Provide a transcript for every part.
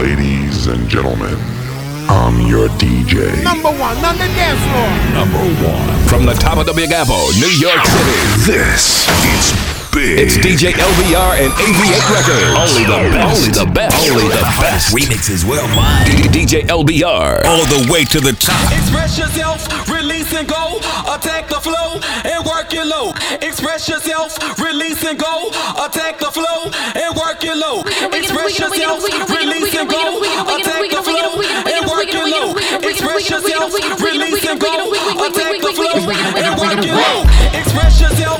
Ladies and gentlemen, I'm your DJ. Number one on the dance floor. Number one. From the top of the Big Apple, New York City. This is big. It's DJ LBR and AV8 Records. Only the best. Only the best. Only the best. Remixes worldwide. D- DJ LBR. All the way to the top. Express yourself, release and go. Attack the flow and work it low. Express yourself, release and go. Attack the flow and work it low. Express yourself, release and go. Attack the flow and work it low. Express yourself, release and go. Attack the flow and work it low. Express yourself,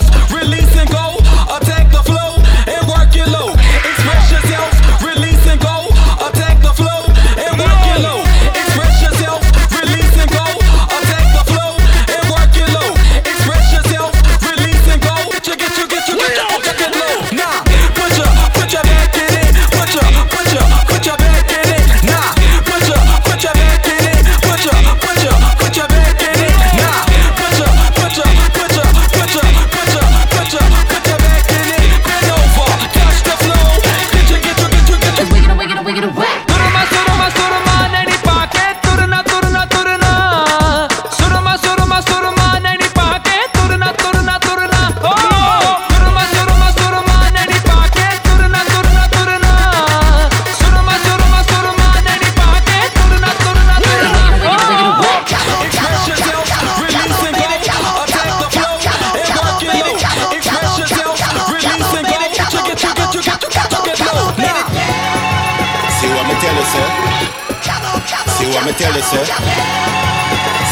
tell you, sir?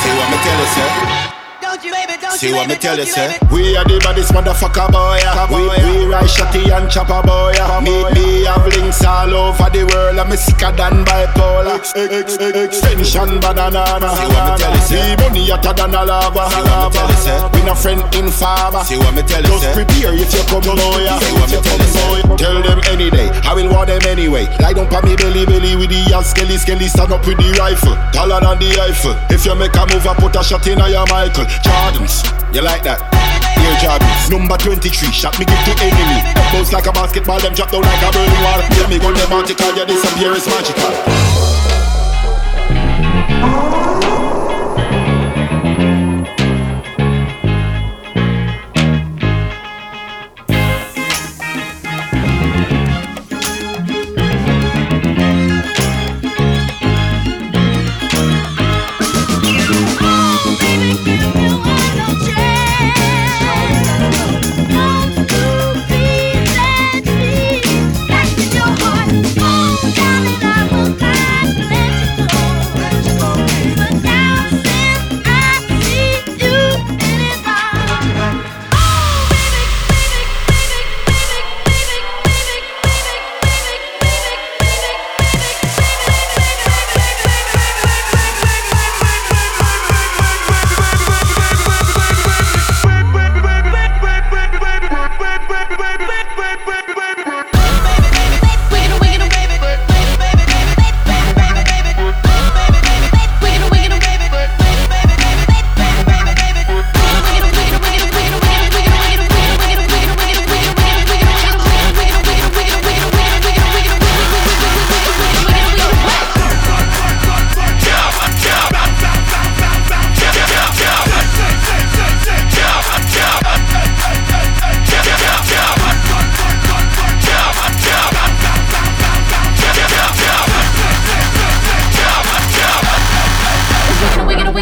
See what me tell you, sir? See what me tell you, sir? We are the baddest motherfucker boy. We, we ride shotty and chopper boy. Meet me have links all over the world. I'm sicker than bipolar. Ex- ex- Extension banana. See what me tell you? Me money hotter than a lava. See what me tell you, sir? We no friend in farmer. See what me tell you, sir? Just prepare if you come boy. See what me tell you, sir? Tell them any day. I will want them anyway. Lie down pa me belly belly with the ass skelly skelly. Stand up with the rifle. Taller than the Eiffel. If you make a move, I put a shot in your Michael. Jordans. You like that? Air Jordans. Number 23. Shot me give to enemy. Bounce like a basketball. Them drop down like a burning wall. Tell me go them article. You disappear is magical.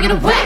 Yo,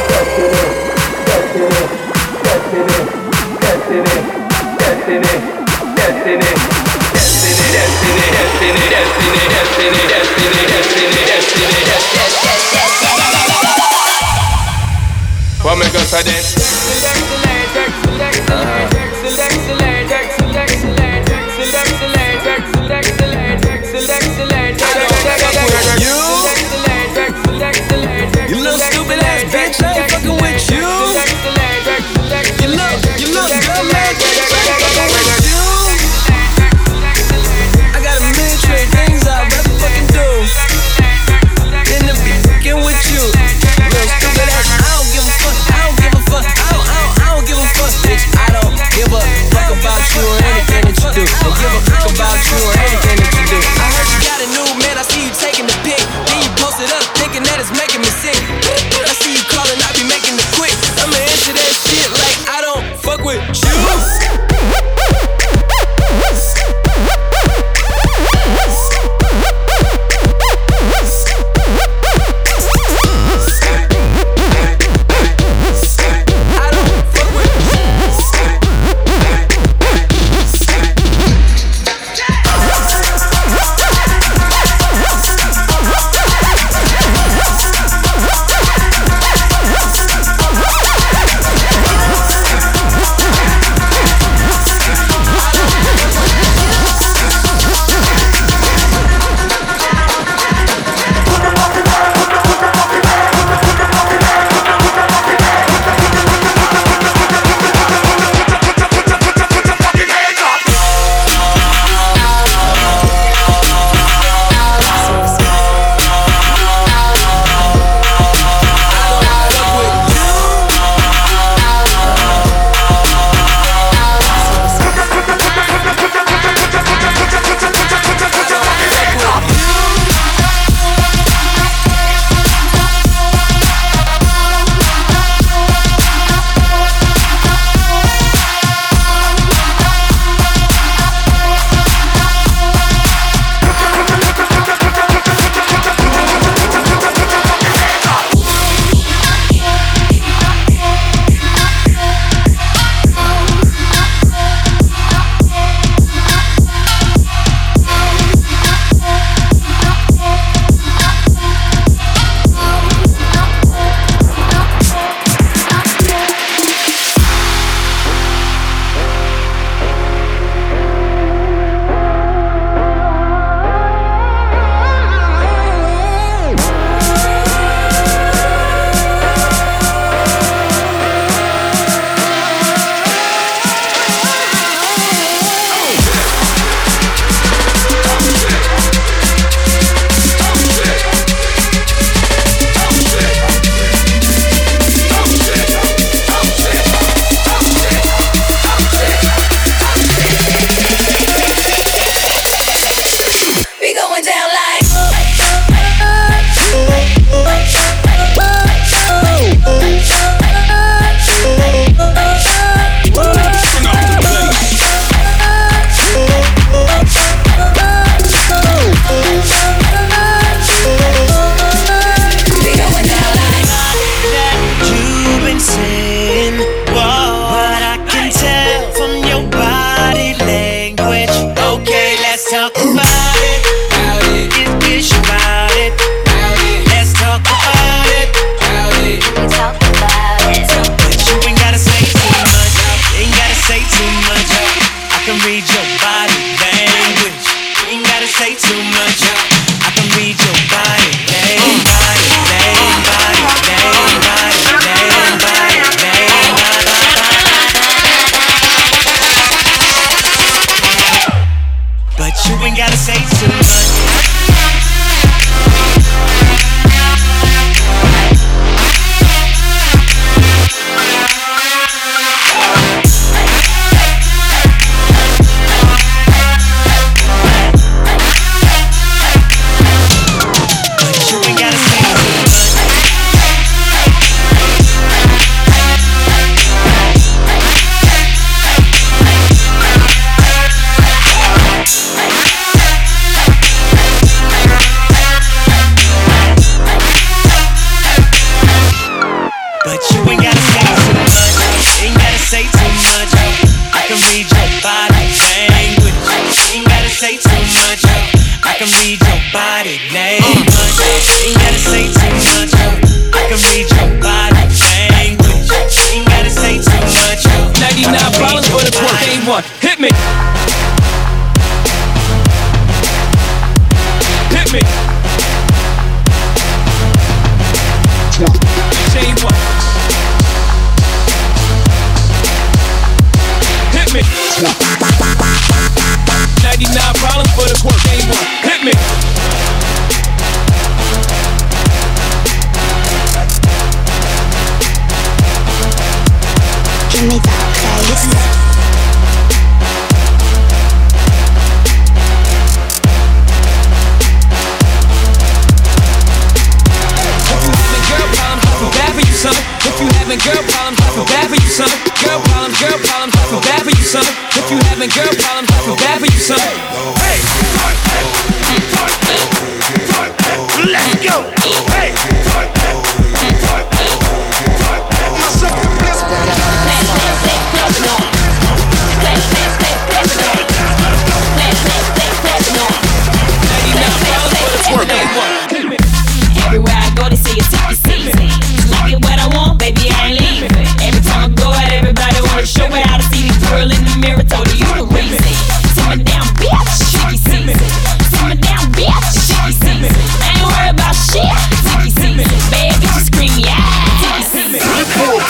What make us say then? Fucking with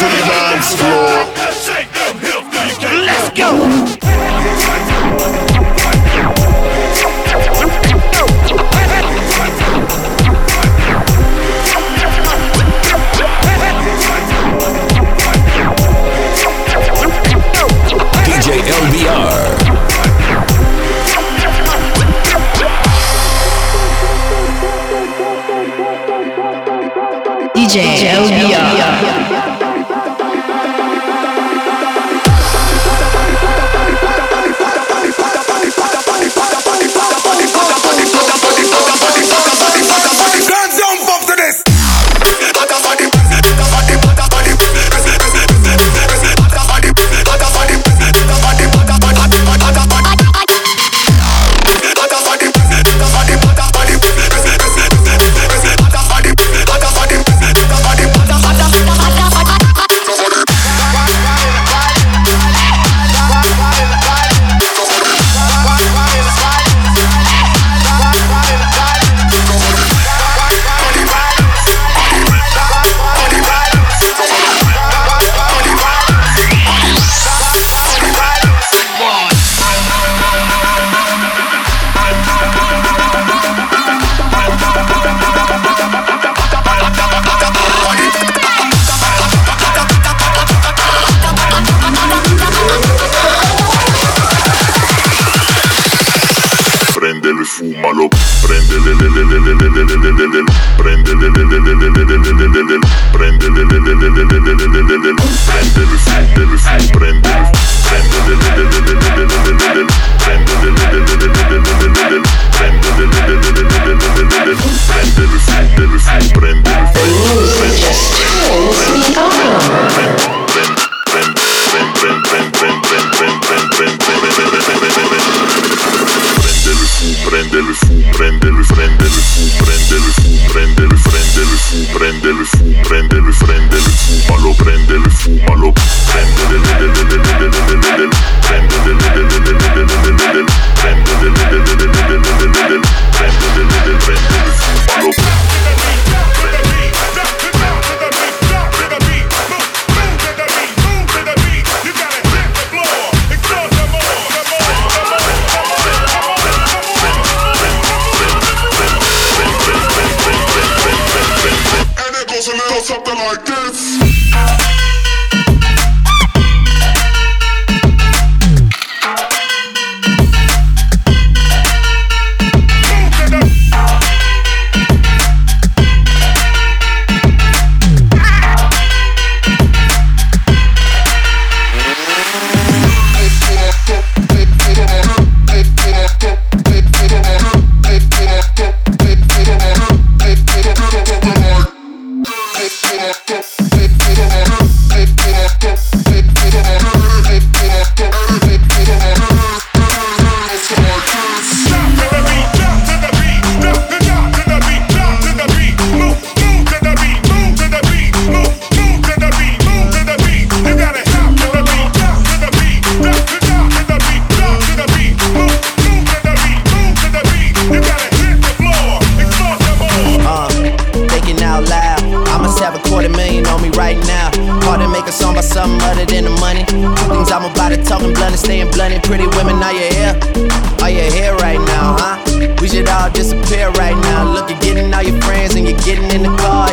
to the dance floor.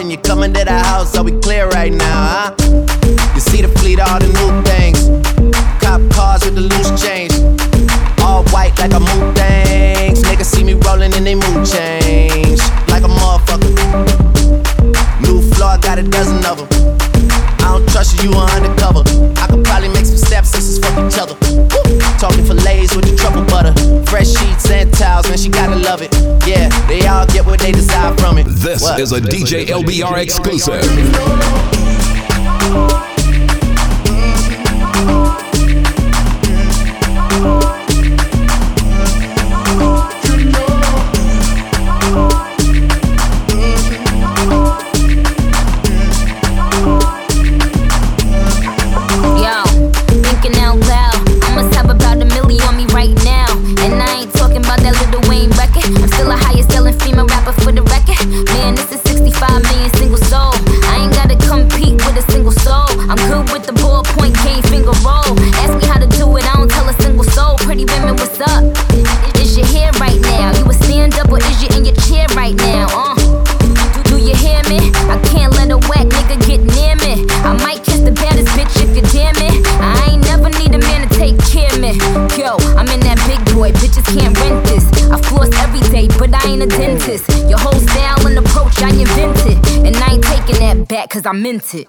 And you're coming to the house. Are we clear right now, huh? You see the fleet, all the new things. Cop cars with the loose change. All white like a moon things. Niggas see me rolling and they mood change. Like a motherfucker. New floor, got a dozen of them. I don't trust you, you are undercover. I could probably make some stepsisters fuck each other. Woo. Talking fillets with the truffle butter. Fresh sheets man, she gotta love it. Yeah, they all get what they desire from it. This What? is a DJ LBR exclusive. Yo, cause I meant it.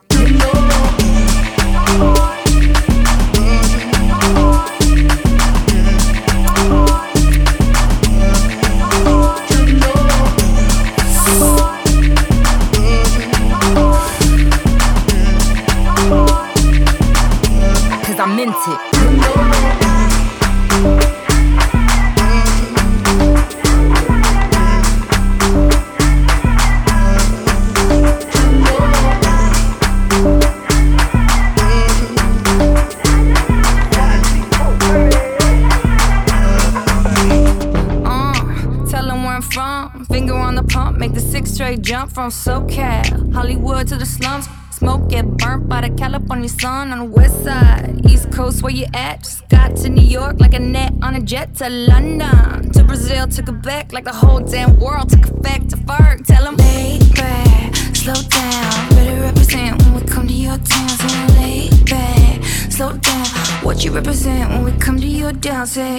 From SoCal. Hollywood to the slums. Smoke get burnt by the California sun on the west side. East Coast, where you at? Just got to New York like a net on a jet to London. To Brazil, to Quebec, like the whole damn world took effect to Ferg. Tell them, lay back, slow down. Better represent when we come to your town. So lay back, slow down. What you represent when we come to your town? Say,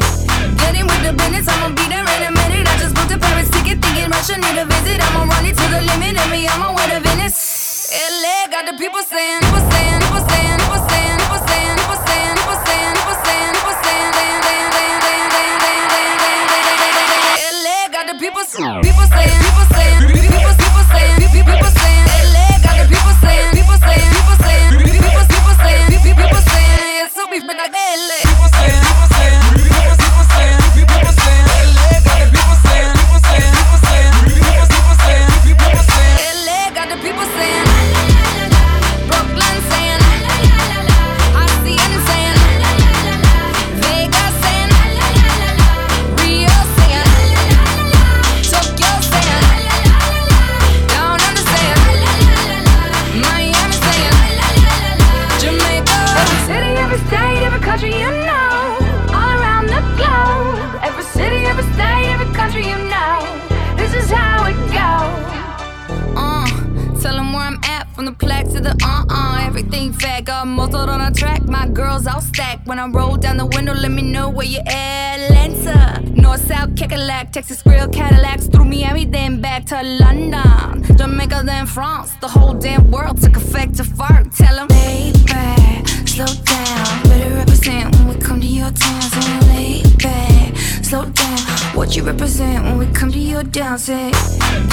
getting with the business, I'ma be there in a minute. Booked a Paris ticket, thinking Russia need a visit. I'ma run it to the limit, and me I'm on my way to Venice. LA got the people saying, people saying, people saying, people saying, people saying, people saying, people saying, people saying, people saying, dan, dan, dan, dan, dan, dan, dan. LA got the people saying, people saying, people saying, people people saying, people people saying. LA got the people saying, people saying, people saying, people saying, people saying, people people saying. So beef, but like LA. Girls all stacked. When I roll down the window, let me know where you at. Atlanta, North, South, Kekalak, Texas, Grill, Cadillacs. Through Miami, then back to London. Jamaica, then France. The whole damn world took effect to fart. Tell them, lay back, slow down. Better represent when we come to your town. So lay back, slow down. What you represent when we come to your town? Say,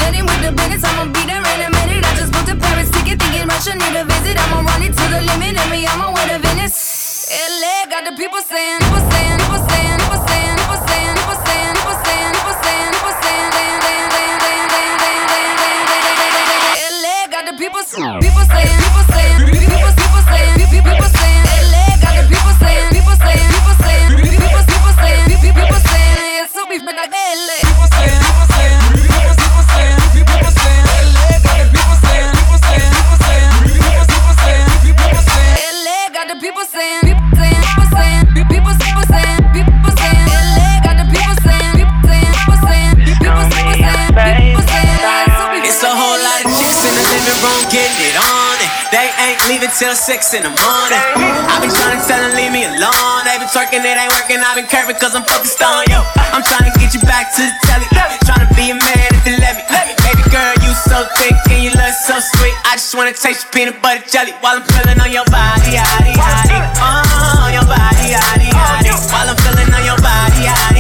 getting with the business, I'ma be there in a minute. I just booked a Paris ticket, thinking Russia need a visit. I'ma run it to the limit, and me my way to Venice. LA got the people saying, people saying, people saying, people saying, people saying, people saying, people saying, people saying, people saying, dan, dan, dan, dan, dan, dan, dan, dan. LA got the people saying, people saying, people saying, people people saying, people people saying. LA got the people saying, people saying, people saying, people people saying, people people saying. Beef, but like LA. People saying, people saying, till six in the morning. I've been trying to tell them leave me alone. They been twerking, it ain't working. I've been curving cause I'm focused on you. I'm trying to get you back to the telly. Trying to be a man if you let me. Baby girl, you so thick and you look so sweet. I just wanna taste your peanut butter jelly while I'm feeling on your body, yaddy. Oh, your body, yaddy. While I'm feeling on your body, yaddy,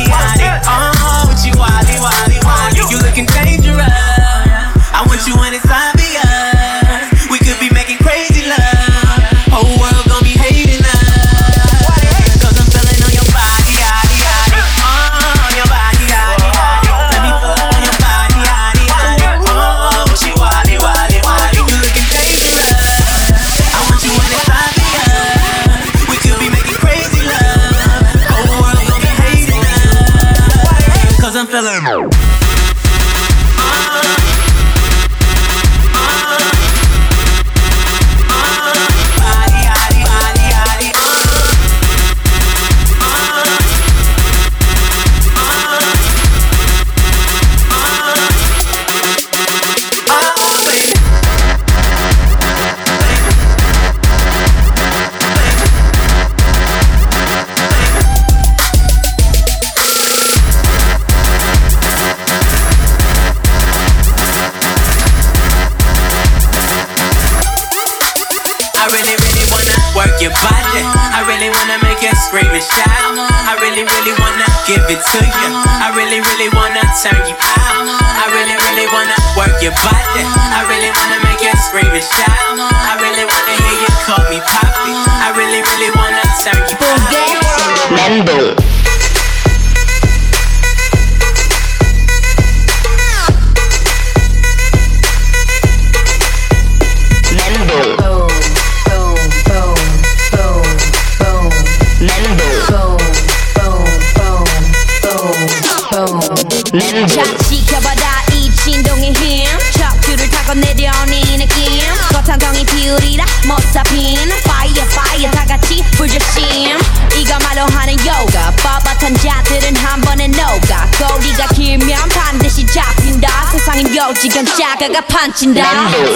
자가가 판친다.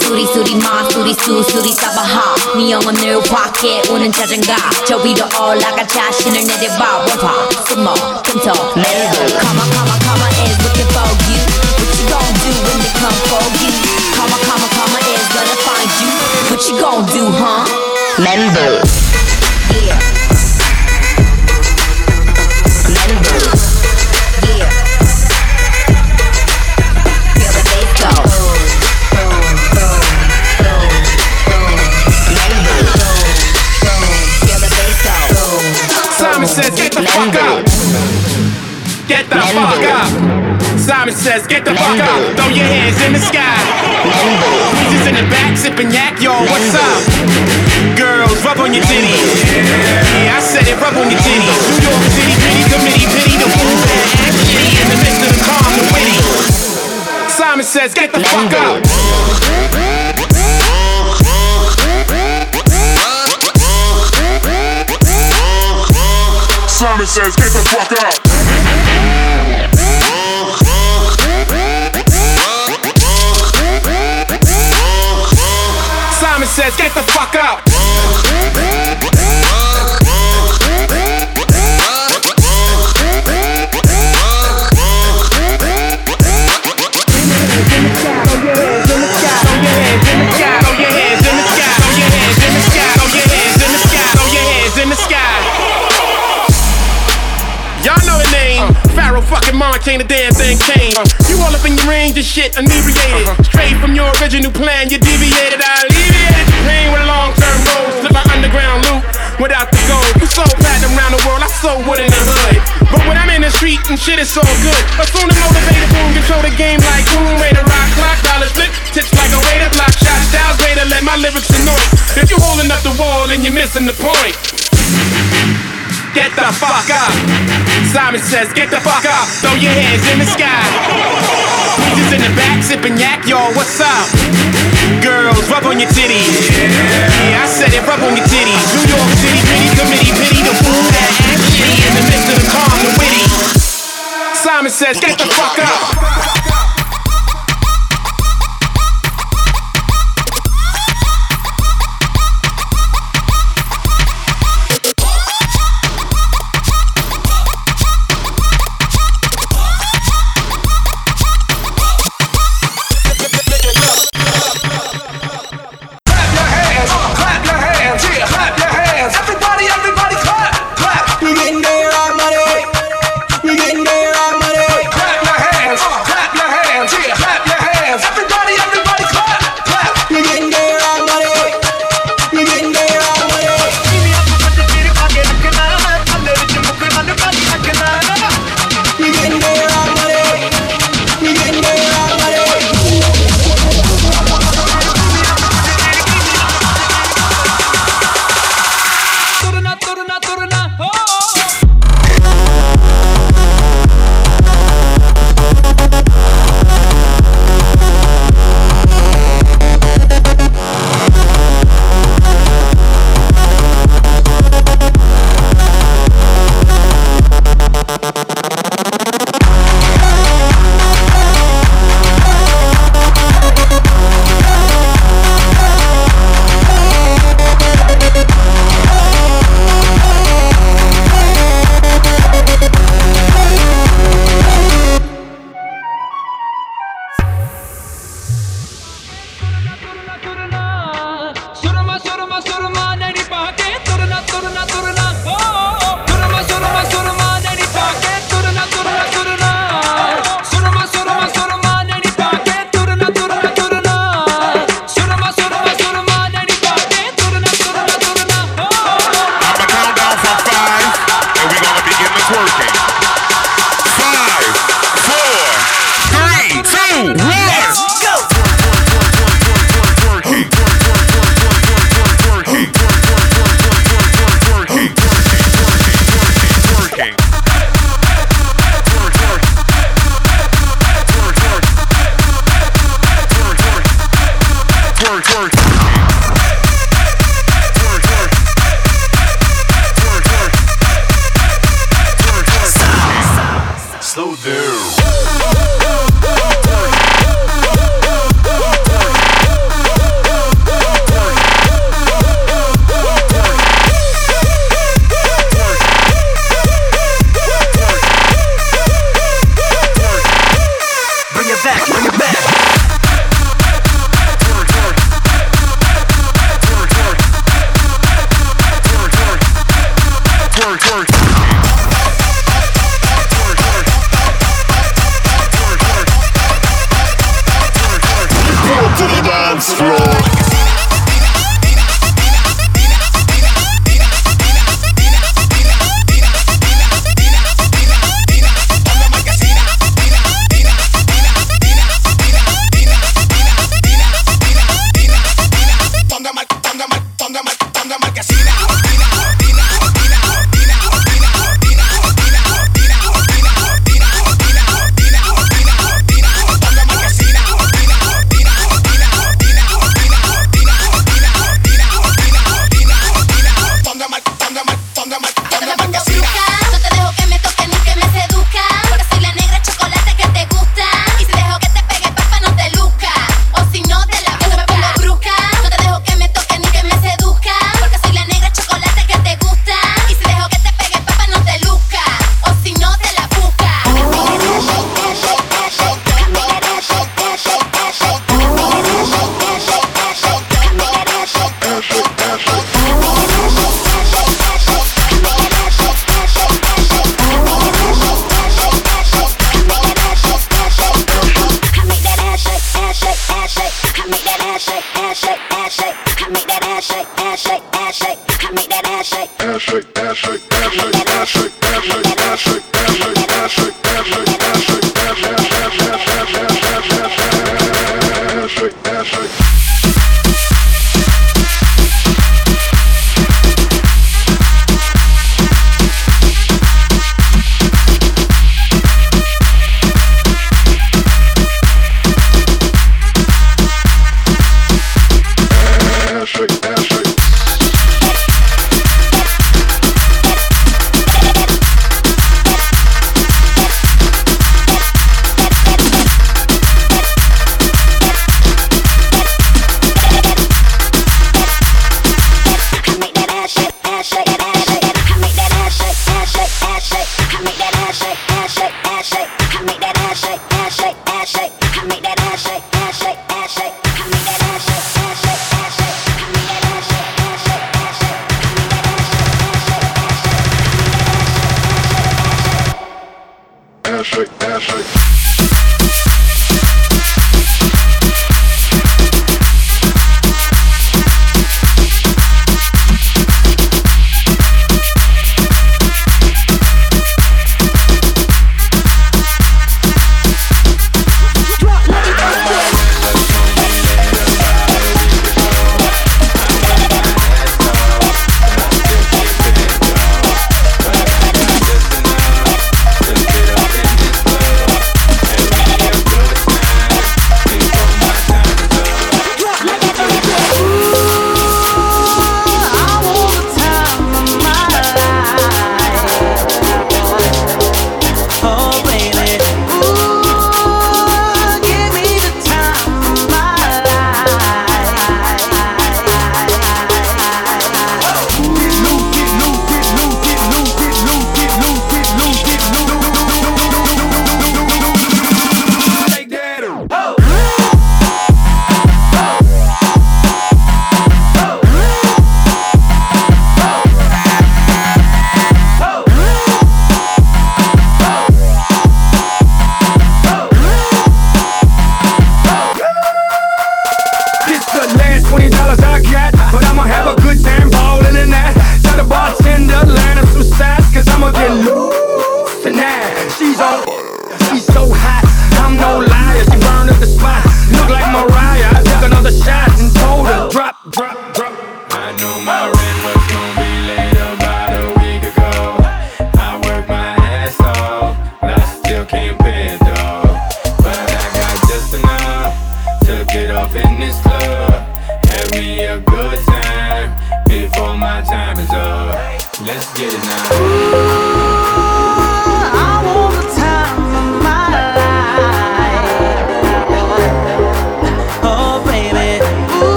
수리 수리 마 수리 수 수리 사바하. 네 영혼을 확해 오는 자장가 저 위로 올라가 자신을 내려봐. 원화 Simon says, get the fuck out. Throw your hands in the sky. Weezers in the back, sipping yak, yo, what's up? Girls, rub on your titties. Yeah, I said it, rub on your titties. New York City, gritty, committee, pity, the fool shitty in the midst of the calm, the witty. Simon says, get the fuck out. Simon says, get the fuck up. Says, get the fuck out. Oh, your hands in the sky. Oh, your hands in the sky. Oh, your hands in the sky. Oh, your hands in the sky. Y'all know the name. Pharoahe fucking the damn thing came. You all up in your range of shit, inebriated. Uh-huh. Straight from your original plan, you deviated. I your pain with long term goal. Slip my underground loop without the gold. You sold platinum around the world, I sold wood in the hood. But when I'm in the street and shit, it's all good. Assume the motivated boom, control the game like boom. Way to rock, clock, dollar slip. Tips like a way to block shot. Styles way let my lyrics annoy. If you holding up the wall, then you're missing the point. Get the fuck up. Simon says, get the fuck up. Throw your hands in the sky. Weezers in the back, sipping yak, yo, what's up? Girls, rub on your titties. Yeah, I said it, rub on your titties. New York City, gritty committee, pity the fool that act shitty in the midst of the calm, the witty. Simon says, get the fuck up.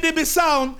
Dibby dibby sound.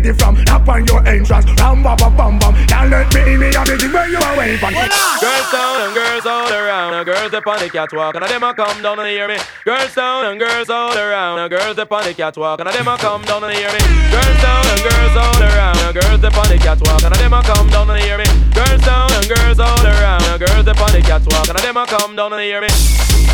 Get it from. Knock on your entrance, ram ba ba bam bam. Can't let me in me have the where you waiting for. Girls down and girls all around, and girls up on the catwalk, and them a come down and hear me. Girls down and girls all around, and girls up on the catwalk, and them a come down and hear me. Girls down and girls all around, and girls up on the catwalk, and them a come down and hear me. Girls down and girls all around, and girls up on the catwalk, and them a come down and hear me.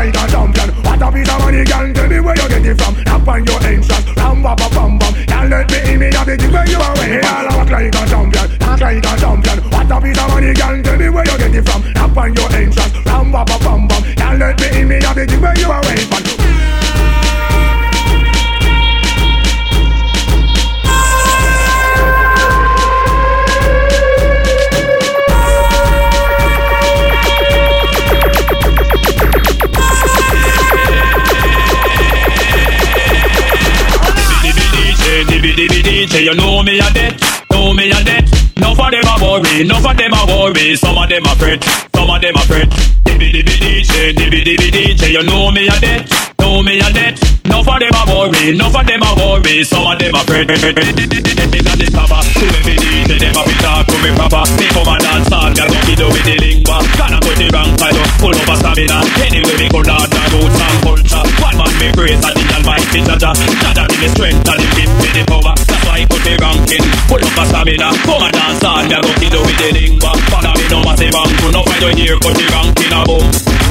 them a fret, some of them a fret. Dibby dibby DJ, dibby dibby DJ, you know me a dead, know me a dead. Enough of them a worry, enough of them a worry. Some of them a fret. Inna the summer, every DJ them a fit talk to me proper. Me come and dance hall, girl, go kiddo with the lingua. Gonna put the rank side up, full of a stamina. Anyway, me go down the roots and culture. One man me praise and the almighty Jaja. Jaja give me strength and give me the power. That's why I put the ranking, full of a stamina. Come and dance hall, girl, go kiddo with the lingua bank to Now find your hair cut the bank in a boom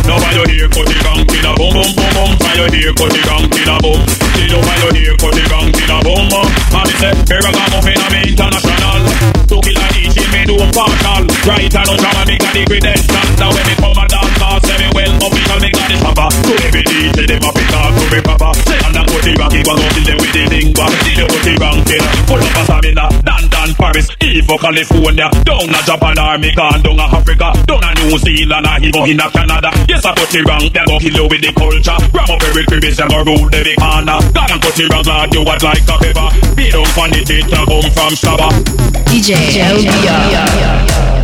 Now find your hair cut the bank in a boom boom boom boom Find your hair cut the bank in a boom She don't your hair cut the bank in a boom boom And it's here I come muffin I'm international. To kill a each in me do partial. Right and no drama me got the credentials Now when me come a dance class Say me well official me got the papa. To every DJ them a be talk to me papa. Say and I put the rocky one up till them with the lingua She don't the bank in a Pull up a stamina Dan Paris, Evo California, down a Japan or me gone down a Africa, down a New Zealand or even in a Canada. Yes, I put the rank, they go kill you with the culture. Ram up every crib, them go rule every corner. God and put the rank, Lord, you what like a pepper. Beat down on the teeth, come from Shabba. DJ LBR.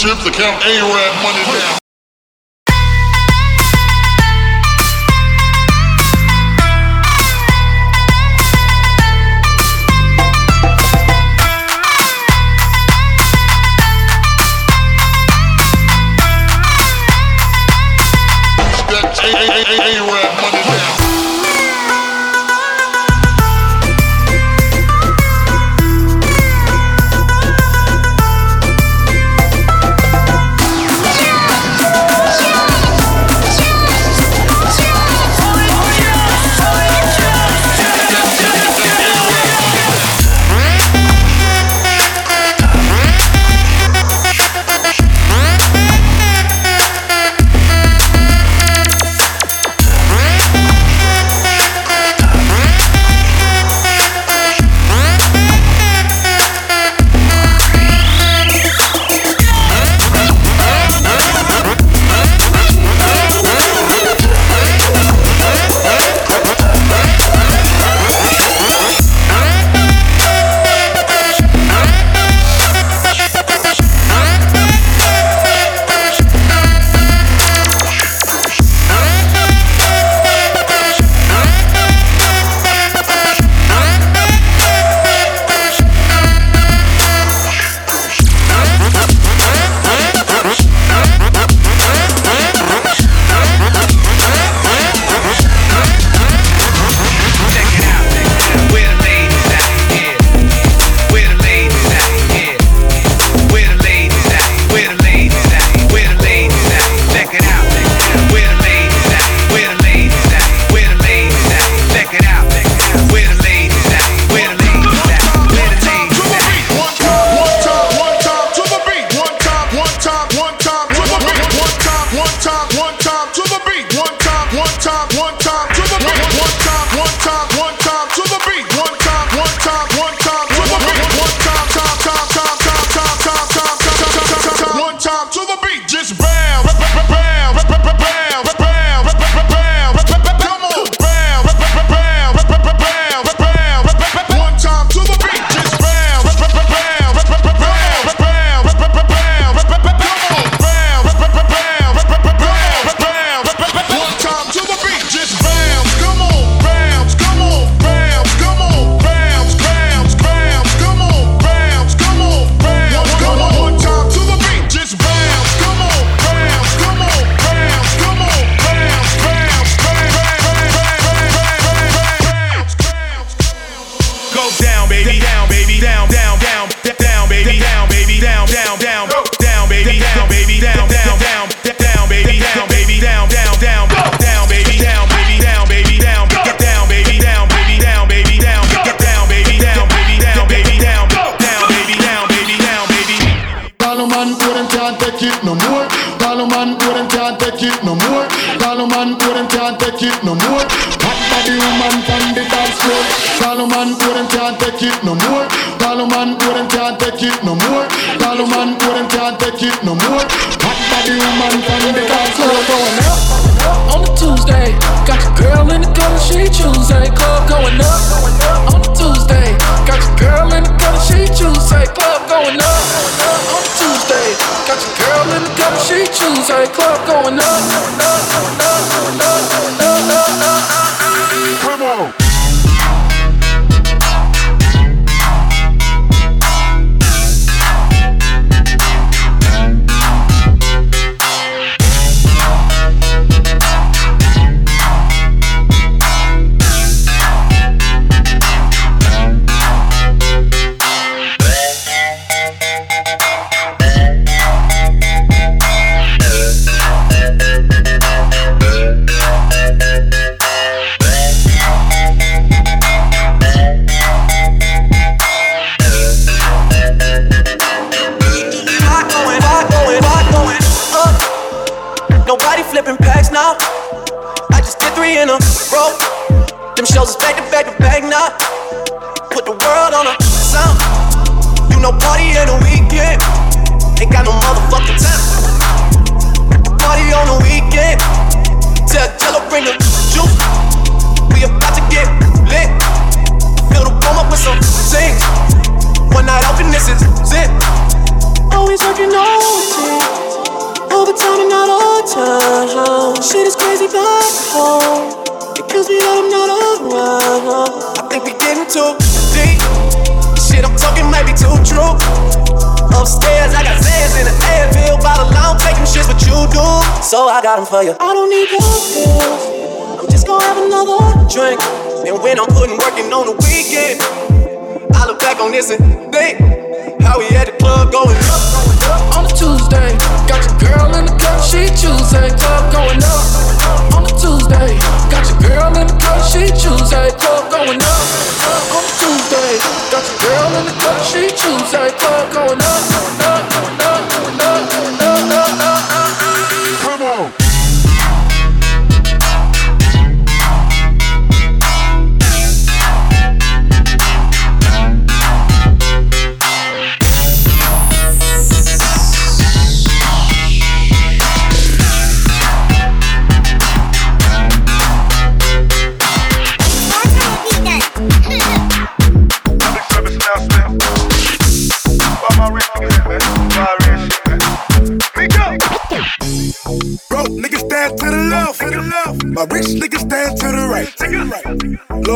chips, to count A-Rab money down.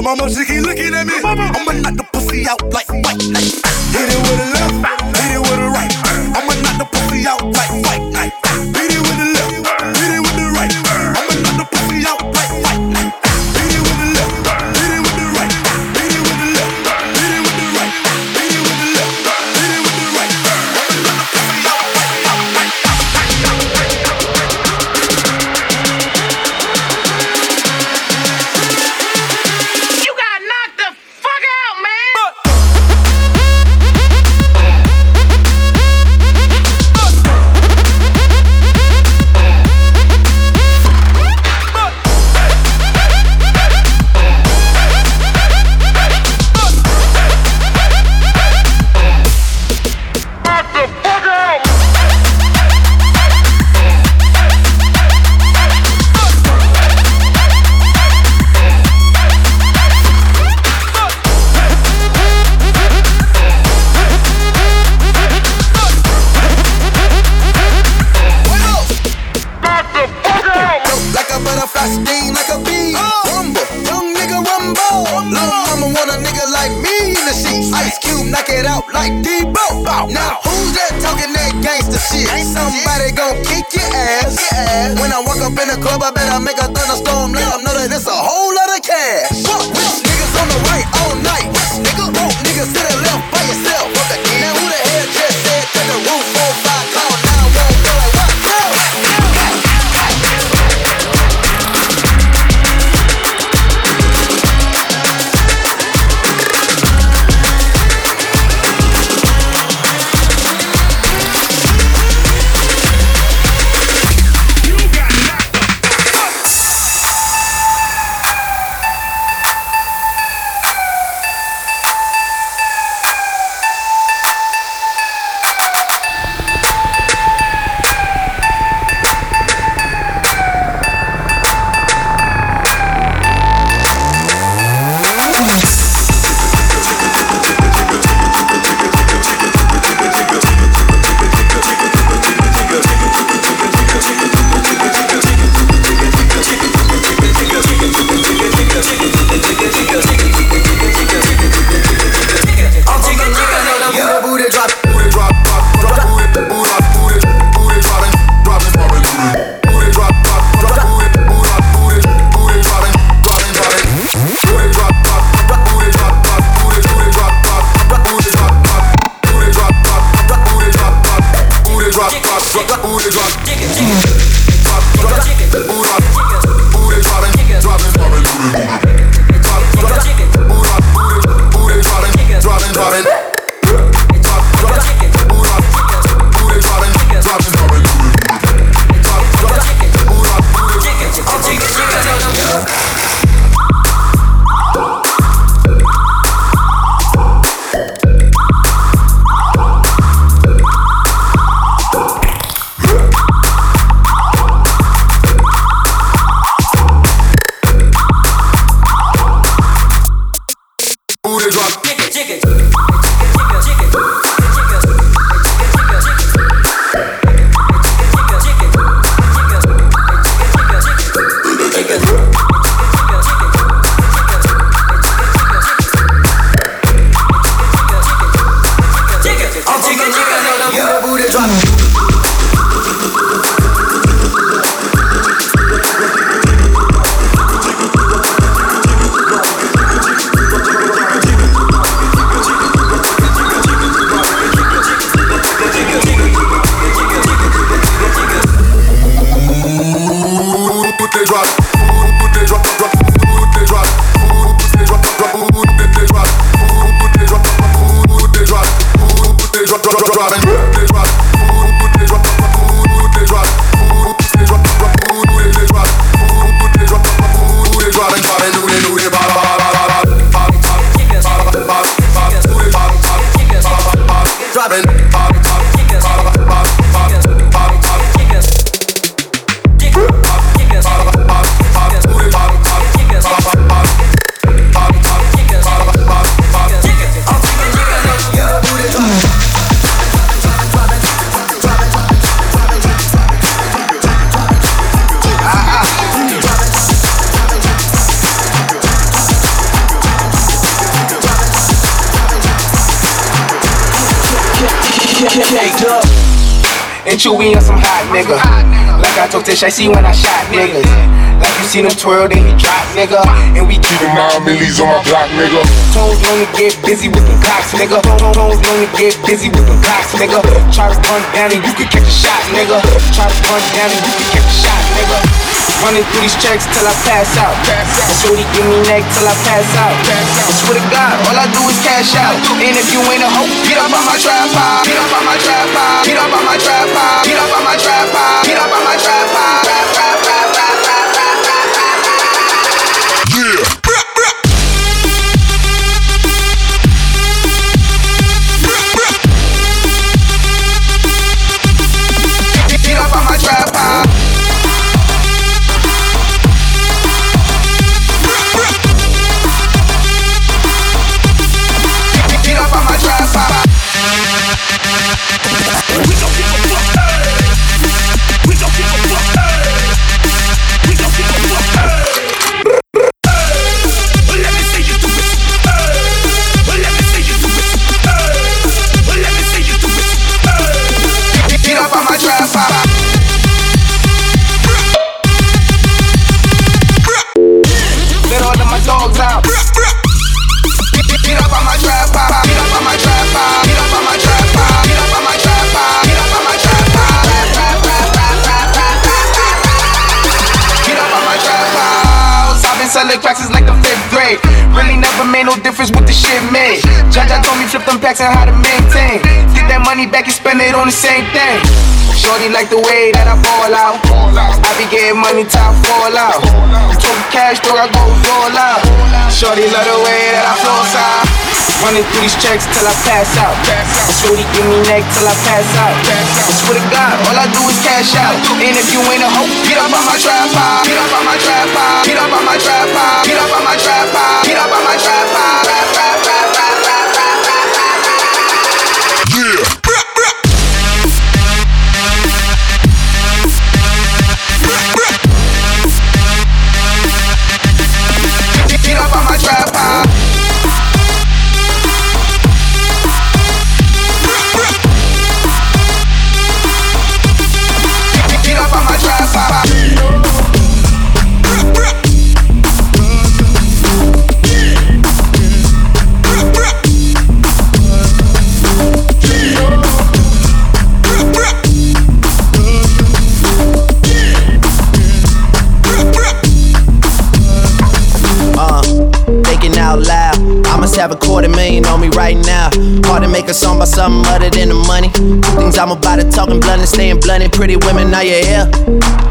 mama, she keep looking at me. I'ma knock the pussy out like white. Hit it with a tickets. Chewy on some hot nigga. Like I told Tish, I see when I shot niggas. Like you see them twirl, then you drop, nigga. And we keep nine millies on my block, nigga. Tones wanna get busy with the cops, nigga. Tones wanna get busy with the cops, nigga. Try to run down and you can catch a shot, nigga. Try to run down and you can catch a shot, nigga. Running through these checks till I pass out. And shorty give me neck till I pass out. I swear to God, all I do is cash out. And if you ain't a hoe, get up on my tripod. Get up on my tripod. Get up on my tripod. Get up on my tripod. Get up on my tripod. Get Never made no difference with the shit made. Jaja told me flip them packs and how to maintain. Get that money back and spend it on the same thing. Shorty like the way that I ball out. I be getting money I fall out. Took cash till I go roll out. Shorty love the way that I flow out. Running through these checks till I pass out. And shorty give me neck till I pass out. I swear to God, all I do is cash out. And if you ain't a hoe, get up on my tripod. Get up on my tripod. Get up on my tripod. Get up on my tripod. Get up on my tripod. Yeah. A song about something other than the money. Things I'm about to talking blunt and staying blunt. And pretty women, are you here?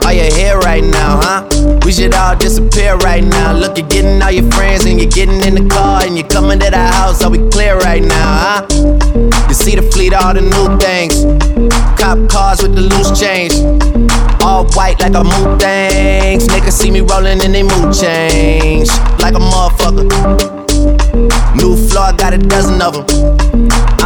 Are you here right now, huh? We should all disappear right now. Look, you're getting all your friends and you're getting in the car and you're coming to the house. Are we clear right now, huh? You see the fleet, all the new things. Cop cars with the loose change. All white like a mood things. Niggas see me rolling and they mood change. Like a motherfucker. New floor, got a dozen of them.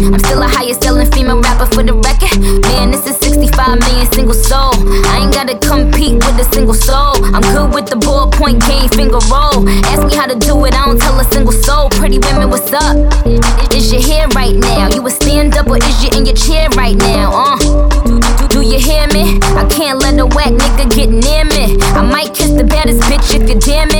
I'm still a highest selling female rapper for the record. Man, this is 65 million single soul. I ain't gotta compete with a single soul. I'm good with the ballpoint game, finger roll. Ask me how to do it, I don't tell a single soul. Pretty women, what's up? Is your hair right now? You a stand up or is you in your chair right now? Uh, do you hear me? I can't let a whack nigga get near me. I might kiss the baddest bitch if you damn it.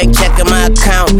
Bank checking my account.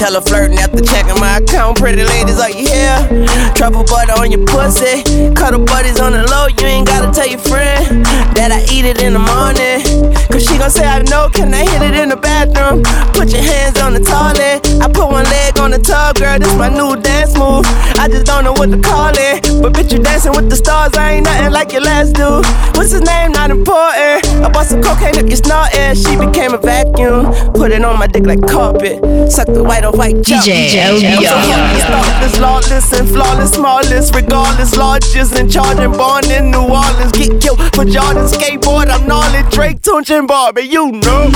Bank teller flirting after checking my account. Pretty ladies, are you here? Truffle butter on your pussy. Cuddle buddies on the low, you ain't gotta tell your friend that I eat it in the morning. Cause she gon' say, I know, can I hit it in the bathroom? Put your hands on the toilet. I put one leg on the tub, girl, this my new dance move. I just don't know what to call it. But bitch, you dancing with the stars, I ain't nothing like your last dude. What's his name? Not important. I bought some cocaine up your snorting. She became a vacuum. Put it on my dick like carpet. Suck the white on white jump. DJ I'm so LBR. heartless, thoughtless, lawless, and flawless, smallest, regardless, largest, and charging, born in New Orleans. Get killed for Jordan skateboard. I'm gnarly, Drake, Tunechi, and Barbie. You know.